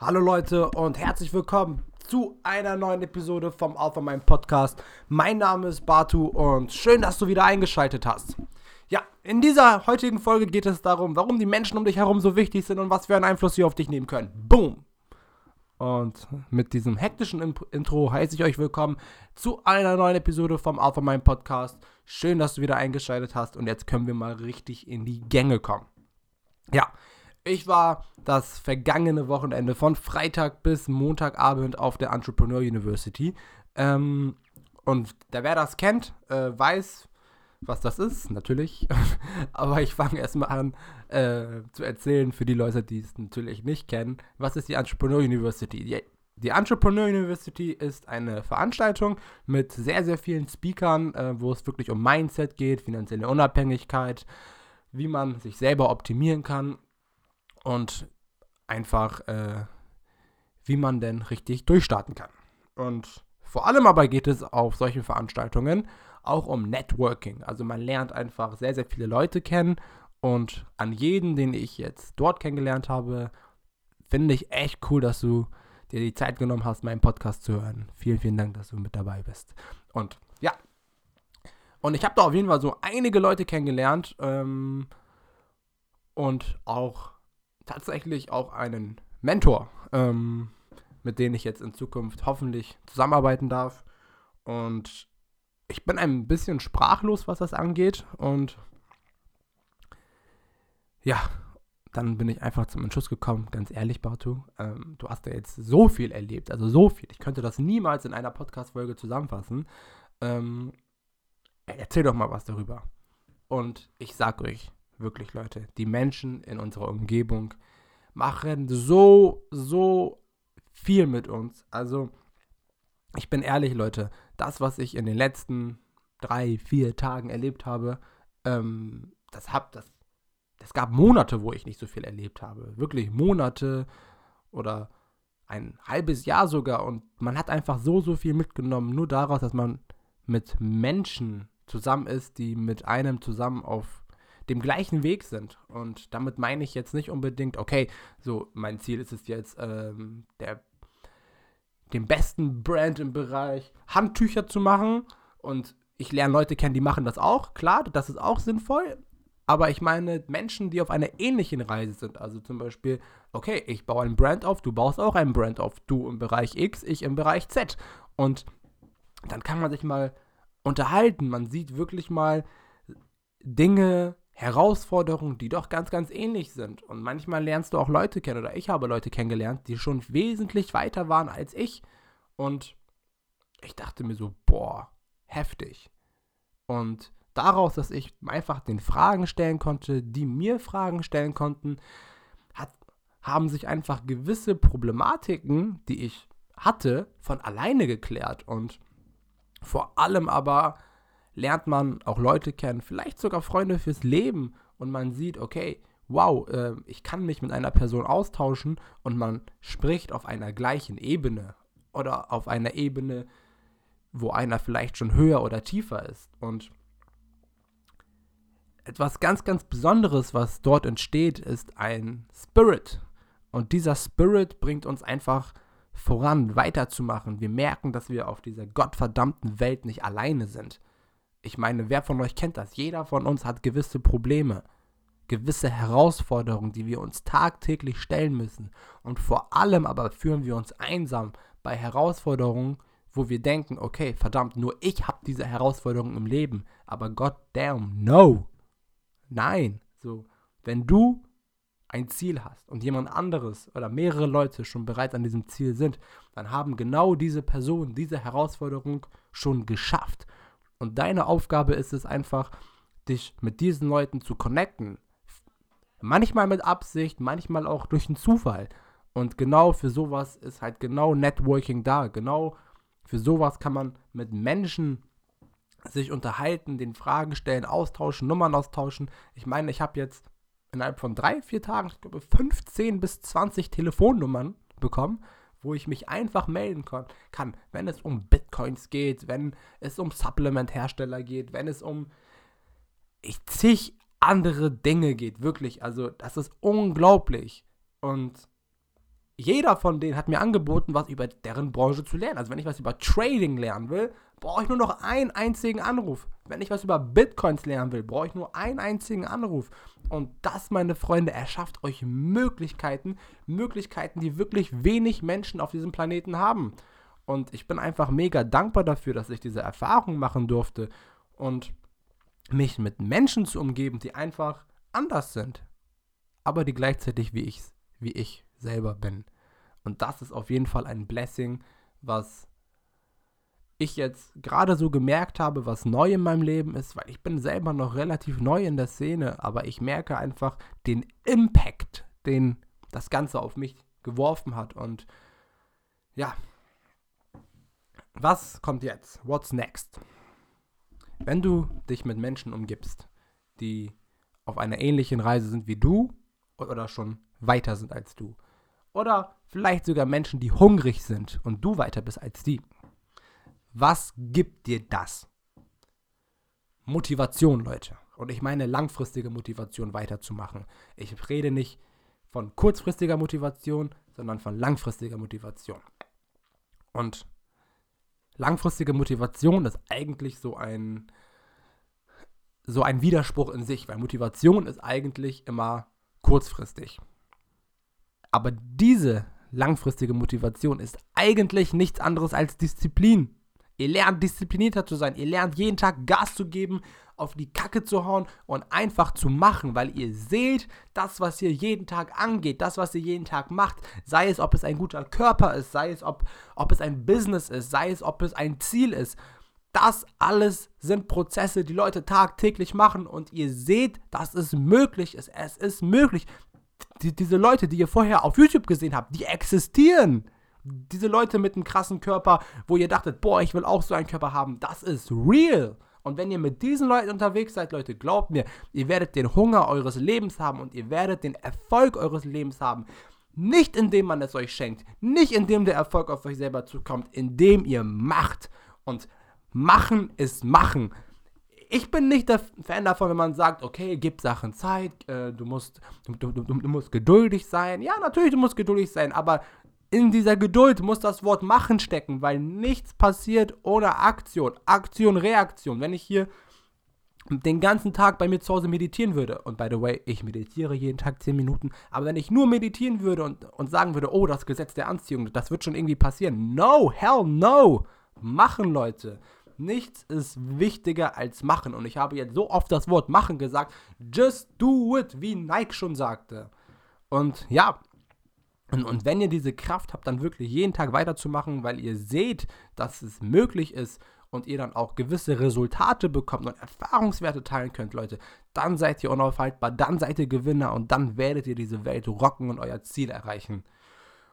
Hallo Leute und herzlich willkommen zu einer neuen Episode vom Alpha Mind Podcast. Mein Name ist Batu und schön, dass du wieder eingeschaltet hast. Ja, in dieser heutigen Folge geht es darum, warum die Menschen um dich herum so wichtig sind und was für einen Einfluss sie auf dich nehmen können. Boom! Und mit diesem hektischen Intro heiße ich euch willkommen zu einer neuen Episode vom Alpha Mind Podcast. Schön, dass du wieder eingeschaltet hast und jetzt können wir mal richtig in die Gänge kommen. Ja, ich war das vergangene Wochenende von Freitag bis Montagabend auf der Entrepreneur University. Ähm, und da wer das kennt, äh, weiß, was das ist, natürlich. Aber ich fange erstmal an äh, zu erzählen für die Leute, die es natürlich nicht kennen. Was ist die Entrepreneur University? Die, die Entrepreneur University ist eine Veranstaltung mit sehr, sehr vielen Speakern, äh, wo es wirklich um Mindset geht, finanzielle Unabhängigkeit, wie man sich selber optimieren kann und einfach, äh, wie man denn richtig durchstarten kann. Und vor allem aber geht es auf solchen Veranstaltungen auch um Networking. Also man lernt einfach sehr, sehr viele Leute kennen und an jeden, den ich jetzt dort kennengelernt habe, finde ich echt cool, dass du dir die Zeit genommen hast, meinen Podcast zu hören. Vielen, vielen Dank, dass du mit dabei bist. Und ja, und ich habe da auf jeden Fall so einige Leute kennengelernt ähm, und auch tatsächlich auch einen Mentor, ähm, mit dem ich jetzt in Zukunft hoffentlich zusammenarbeiten darf. Und ich bin ein bisschen sprachlos, was das angeht. Und ja, dann bin ich einfach zum Entschluss gekommen, ganz ehrlich, Batu, ähm, du hast ja jetzt so viel erlebt, also so viel. Ich könnte das niemals in einer Podcast-Folge zusammenfassen. Ähm, erzähl doch mal was darüber. Und ich sag euch, wirklich Leute, die Menschen in unserer Umgebung machen so, so viel mit uns. Also, ich bin ehrlich, Leute, das, was ich in den letzten drei, vier Tagen erlebt habe, ähm, das hab, das, es gab Monate, wo ich nicht so viel erlebt habe. Wirklich Monate oder ein halbes Jahr sogar. Und man hat einfach so, so viel mitgenommen, nur daraus, dass man mit Menschen zusammen ist, die mit einem zusammen auf dem gleichen Weg sind. Und damit meine ich jetzt nicht unbedingt, okay, so mein Ziel ist es jetzt, ähm, der, den besten Brand im Bereich Handtücher zu machen. Und ich lerne Leute kennen, die machen das auch. Klar, das ist auch sinnvoll. Aber ich meine Menschen, die auf einer ähnlichen Reise sind. Also zum Beispiel, okay, ich baue einen Brand auf, du baust auch einen Brand auf. Du im Bereich X, ich im Bereich Z. Und dann kann man sich mal unterhalten. Man sieht wirklich mal Dinge Herausforderungen, die doch ganz, ganz ähnlich sind. Und manchmal lernst du auch Leute kennen, oder ich habe Leute kennengelernt, die schon wesentlich weiter waren als ich. Und ich dachte mir so, boah, heftig. Und daraus, dass ich einfach den Fragen stellen konnte, die mir Fragen stellen konnten, hat, haben sich einfach gewisse Problematiken, die ich hatte, von alleine geklärt. Und vor allem aber lernt man auch Leute kennen, vielleicht sogar Freunde fürs Leben und man sieht, okay, wow, äh, ich kann mich mit einer Person austauschen und man spricht auf einer gleichen Ebene oder auf einer Ebene, wo einer vielleicht schon höher oder tiefer ist. Und etwas ganz, ganz Besonderes, was dort entsteht, ist ein Spirit. Und dieser Spirit bringt uns einfach voran, weiterzumachen. Wir merken, dass wir auf dieser gottverdammten Welt nicht alleine sind. Ich meine, wer von euch kennt das? Jeder von uns hat gewisse Probleme, gewisse Herausforderungen, die wir uns tagtäglich stellen müssen. Und vor allem aber fühlen wir uns einsam bei Herausforderungen, wo wir denken, okay, verdammt, nur ich habe diese Herausforderungen im Leben. Aber God damn, no. Nein. So, wenn du ein Ziel hast und jemand anderes oder mehrere Leute schon bereits an diesem Ziel sind, dann haben genau diese Personen diese Herausforderung schon geschafft. Und deine Aufgabe ist es einfach, dich mit diesen Leuten zu connecten. Manchmal mit Absicht, manchmal auch durch einen Zufall. Und genau für sowas ist halt genau Networking da. Genau für sowas kann man mit Menschen sich unterhalten, den Fragen stellen, austauschen, Nummern austauschen. Ich meine, ich habe jetzt innerhalb von drei, vier Tagen, ich glaube, 15 bis 20 Telefonnummern bekommen wo ich mich einfach melden kann, wenn es um Bitcoins geht, wenn es um Supplement-Hersteller geht, wenn es um zig andere Dinge geht, wirklich. Also das ist unglaublich. Und jeder von denen hat mir angeboten, was über deren Branche zu lernen. Also wenn ich was über Trading lernen will, brauche ich nur noch einen einzigen Anruf. Wenn ich was über Bitcoins lernen will, brauche ich nur einen einzigen Anruf. Und das, meine Freunde, erschafft euch Möglichkeiten, Möglichkeiten, die wirklich wenig Menschen auf diesem Planeten haben. Und ich bin einfach mega dankbar dafür, dass ich diese Erfahrung machen durfte und mich mit Menschen zu umgeben, die einfach anders sind, aber die gleichzeitig wie ich, wie ich selber bin. Und das ist auf jeden Fall ein Blessing, was ich jetzt gerade so gemerkt habe, was neu in meinem Leben ist, weil ich bin selber noch relativ neu in der Szene, aber ich merke einfach den Impact, den das Ganze auf mich geworfen hat. Und ja, was kommt jetzt? What's next? Wenn du dich mit Menschen umgibst, die auf einer ähnlichen Reise sind wie du oder schon weiter sind als du, oder vielleicht sogar Menschen, die hungrig sind und du weiter bist als die, was gibt dir das? Motivation, Leute. Und ich meine langfristige Motivation weiterzumachen. Ich rede nicht von kurzfristiger Motivation, sondern von langfristiger Motivation. Und langfristige Motivation ist eigentlich so ein so ein Widerspruch in sich, weil Motivation ist eigentlich immer kurzfristig. Aber diese langfristige Motivation ist eigentlich nichts anderes als Disziplin. Ihr lernt disziplinierter zu sein. Ihr lernt jeden Tag Gas zu geben, auf die Kacke zu hauen und einfach zu machen, weil ihr seht, das, was ihr jeden Tag angeht, das, was ihr jeden Tag macht, sei es, ob es ein guter Körper ist, sei es, ob, ob es ein Business ist, sei es, ob es ein Ziel ist. Das alles sind Prozesse, die Leute tagtäglich machen und ihr seht, dass es möglich ist. Es ist möglich. Die, diese Leute, die ihr vorher auf YouTube gesehen habt, die existieren. Diese Leute mit einem krassen Körper, wo ihr dachtet, boah, ich will auch so einen Körper haben, das ist real. Und wenn ihr mit diesen Leuten unterwegs seid, Leute, glaubt mir, ihr werdet den Hunger eures Lebens haben und ihr werdet den Erfolg eures Lebens haben. Nicht indem man es euch schenkt, nicht indem der Erfolg auf euch selber zukommt, indem ihr macht. Und machen ist machen. Ich bin nicht der Fan davon, wenn man sagt, okay, gib Sachen Zeit, äh, du, musst, du, du, du musst geduldig sein. Ja, natürlich, du musst geduldig sein, aber in dieser Geduld muss das Wort machen stecken, weil nichts passiert ohne Aktion. Aktion, Reaktion. Wenn ich hier den ganzen Tag bei mir zu Hause meditieren würde, und by the way, ich meditiere jeden Tag 10 Minuten, aber wenn ich nur meditieren würde und, und sagen würde, oh, das Gesetz der Anziehung, das wird schon irgendwie passieren. No, hell no. Machen, Leute. Nichts ist wichtiger als machen. Und ich habe jetzt so oft das Wort machen gesagt. Just do it, wie Nike schon sagte. Und ja, und, und wenn ihr diese Kraft habt, dann wirklich jeden Tag weiterzumachen, weil ihr seht, dass es möglich ist und ihr dann auch gewisse Resultate bekommt und Erfahrungswerte teilen könnt, Leute, dann seid ihr unaufhaltbar, dann seid ihr Gewinner und dann werdet ihr diese Welt rocken und euer Ziel erreichen.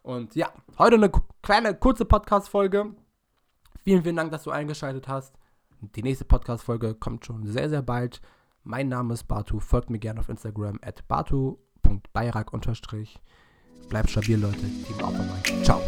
Und ja, heute eine kleine kurze Podcast-Folge. Vielen, vielen Dank, dass du eingeschaltet hast. Die nächste Podcast-Folge kommt schon sehr, sehr bald. Mein Name ist Batu. Folgt mir gerne auf Instagram at batu.bayrak- Bleibt stabil, Leute. Team Oppenheim. Ciao.